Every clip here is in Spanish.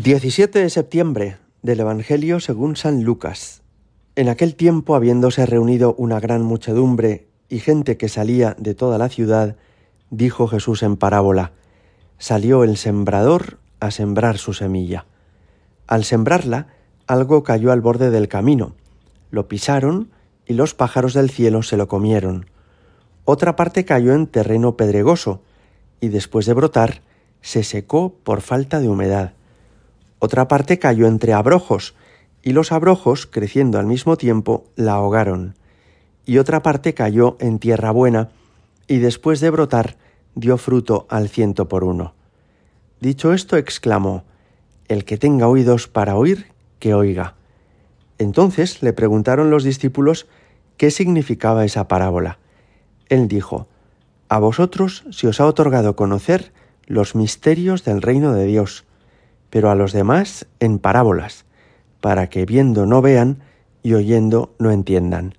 17 de septiembre del Evangelio según San Lucas. En aquel tiempo, habiéndose reunido una gran muchedumbre y gente que salía de toda la ciudad, dijo Jesús en parábola, salió el sembrador a sembrar su semilla. Al sembrarla, algo cayó al borde del camino, lo pisaron y los pájaros del cielo se lo comieron. Otra parte cayó en terreno pedregoso, y después de brotar, se secó por falta de humedad. Otra parte cayó entre abrojos, y los abrojos, creciendo al mismo tiempo, la ahogaron. Y otra parte cayó en tierra buena, y después de brotar, dio fruto al ciento por uno. Dicho esto, exclamó, El que tenga oídos para oír, que oiga. Entonces le preguntaron los discípulos qué significaba esa parábola. Él dijo, A vosotros se os ha otorgado conocer los misterios del reino de Dios, pero a los demás en parábolas, para que viendo no vean y oyendo no entiendan.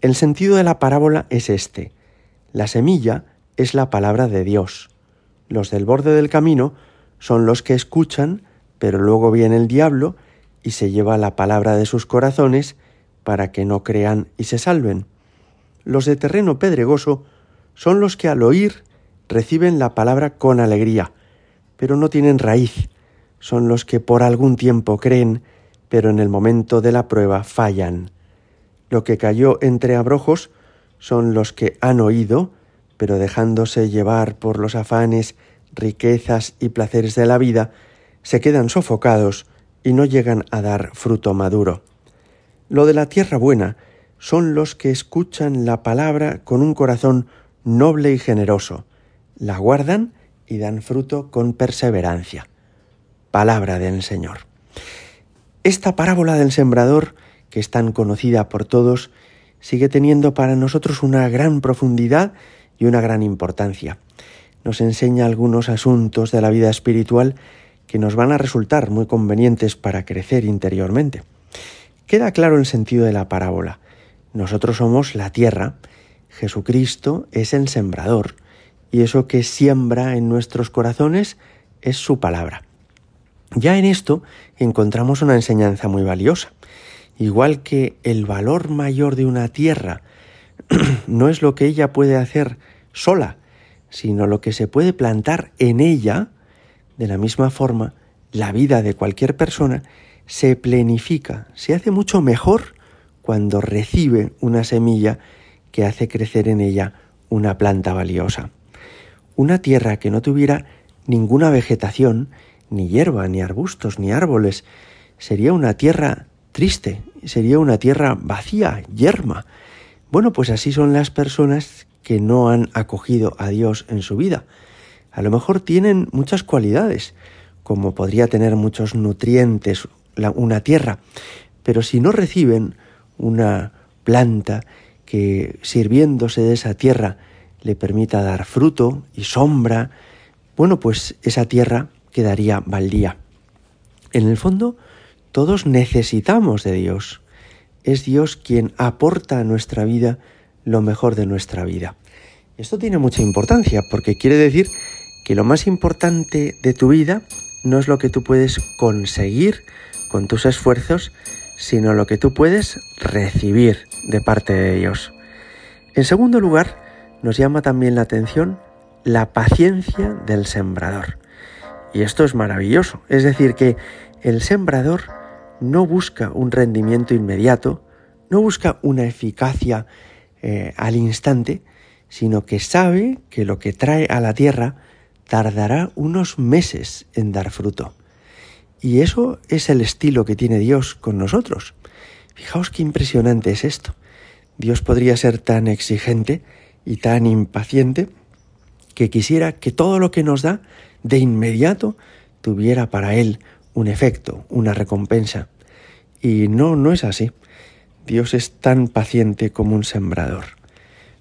El sentido de la parábola es este. La semilla es la palabra de Dios. Los del borde del camino son los que escuchan, pero luego viene el diablo y se lleva la palabra de sus corazones para que no crean y se salven. Los de terreno pedregoso son los que al oír reciben la palabra con alegría, pero no tienen raíz, son los que por algún tiempo creen, pero en el momento de la prueba fallan. Lo que cayó entre abrojos son los que han oído, pero dejándose llevar por los afanes, riquezas y placeres de la vida, se quedan sofocados y no llegan a dar fruto maduro. Lo de la tierra buena son los que escuchan la palabra con un corazón noble y generoso, la guardan y dan fruto con perseverancia palabra del Señor. Esta parábola del sembrador, que es tan conocida por todos, sigue teniendo para nosotros una gran profundidad y una gran importancia. Nos enseña algunos asuntos de la vida espiritual que nos van a resultar muy convenientes para crecer interiormente. Queda claro el sentido de la parábola. Nosotros somos la tierra, Jesucristo es el sembrador, y eso que siembra en nuestros corazones es su palabra. Ya en esto encontramos una enseñanza muy valiosa. Igual que el valor mayor de una tierra no es lo que ella puede hacer sola, sino lo que se puede plantar en ella, de la misma forma, la vida de cualquier persona se plenifica, se hace mucho mejor cuando recibe una semilla que hace crecer en ella una planta valiosa. Una tierra que no tuviera ninguna vegetación ni hierba, ni arbustos, ni árboles. Sería una tierra triste, sería una tierra vacía, yerma. Bueno, pues así son las personas que no han acogido a Dios en su vida. A lo mejor tienen muchas cualidades, como podría tener muchos nutrientes una tierra, pero si no reciben una planta que sirviéndose de esa tierra le permita dar fruto y sombra, bueno, pues esa tierra quedaría baldía. En el fondo, todos necesitamos de Dios. Es Dios quien aporta a nuestra vida lo mejor de nuestra vida. Esto tiene mucha importancia porque quiere decir que lo más importante de tu vida no es lo que tú puedes conseguir con tus esfuerzos, sino lo que tú puedes recibir de parte de Dios. En segundo lugar, nos llama también la atención la paciencia del sembrador. Y esto es maravilloso. Es decir, que el sembrador no busca un rendimiento inmediato, no busca una eficacia eh, al instante, sino que sabe que lo que trae a la tierra tardará unos meses en dar fruto. Y eso es el estilo que tiene Dios con nosotros. Fijaos qué impresionante es esto. Dios podría ser tan exigente y tan impaciente que quisiera que todo lo que nos da de inmediato tuviera para él un efecto, una recompensa. Y no, no es así. Dios es tan paciente como un sembrador,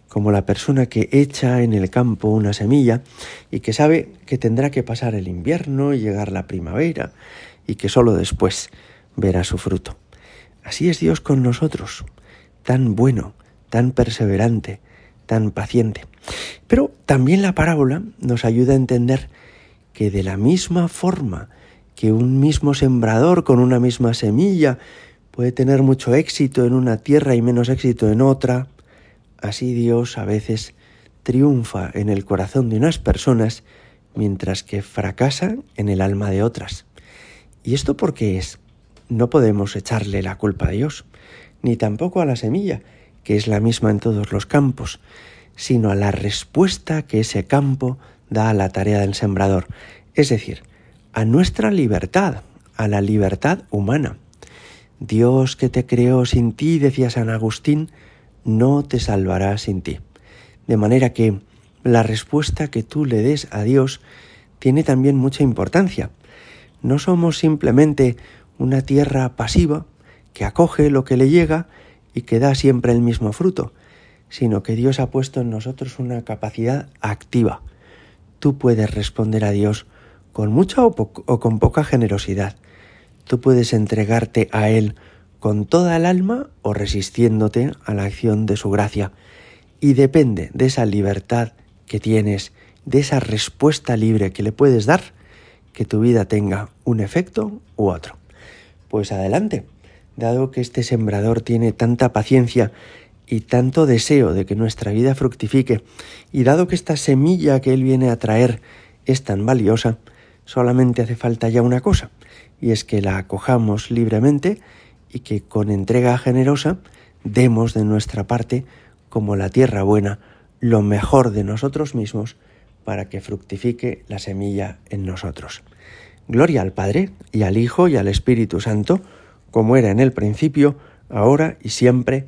como la persona que echa en el campo una semilla y que sabe que tendrá que pasar el invierno y llegar la primavera y que sólo después verá su fruto. Así es Dios con nosotros, tan bueno, tan perseverante, tan paciente. Pero también la parábola nos ayuda a entender que de la misma forma que un mismo sembrador con una misma semilla puede tener mucho éxito en una tierra y menos éxito en otra. Así Dios a veces triunfa en el corazón de unas personas mientras que fracasa en el alma de otras. ¿Y esto por qué es? No podemos echarle la culpa a Dios, ni tampoco a la semilla, que es la misma en todos los campos, sino a la respuesta que ese campo da la tarea del sembrador, es decir, a nuestra libertad, a la libertad humana. Dios que te creó sin ti, decía San Agustín, no te salvará sin ti. De manera que la respuesta que tú le des a Dios tiene también mucha importancia. No somos simplemente una tierra pasiva que acoge lo que le llega y que da siempre el mismo fruto, sino que Dios ha puesto en nosotros una capacidad activa. Tú puedes responder a Dios con mucha o, con poca generosidad. Tú puedes entregarte a Él con toda el alma o resistiéndote a la acción de su gracia. Y depende de esa libertad que tienes, de esa respuesta libre que le puedes dar, que tu vida tenga un efecto u otro. Pues adelante, dado que este sembrador tiene tanta paciencia y tanto deseo de que nuestra vida fructifique, y dado que esta semilla que Él viene a traer es tan valiosa, solamente hace falta ya una cosa, y es que la acojamos libremente y que con entrega generosa demos de nuestra parte, como la tierra buena, lo mejor de nosotros mismos para que fructifique la semilla en nosotros. Gloria al Padre, y al Hijo, y al Espíritu Santo, como era en el principio, ahora y siempre,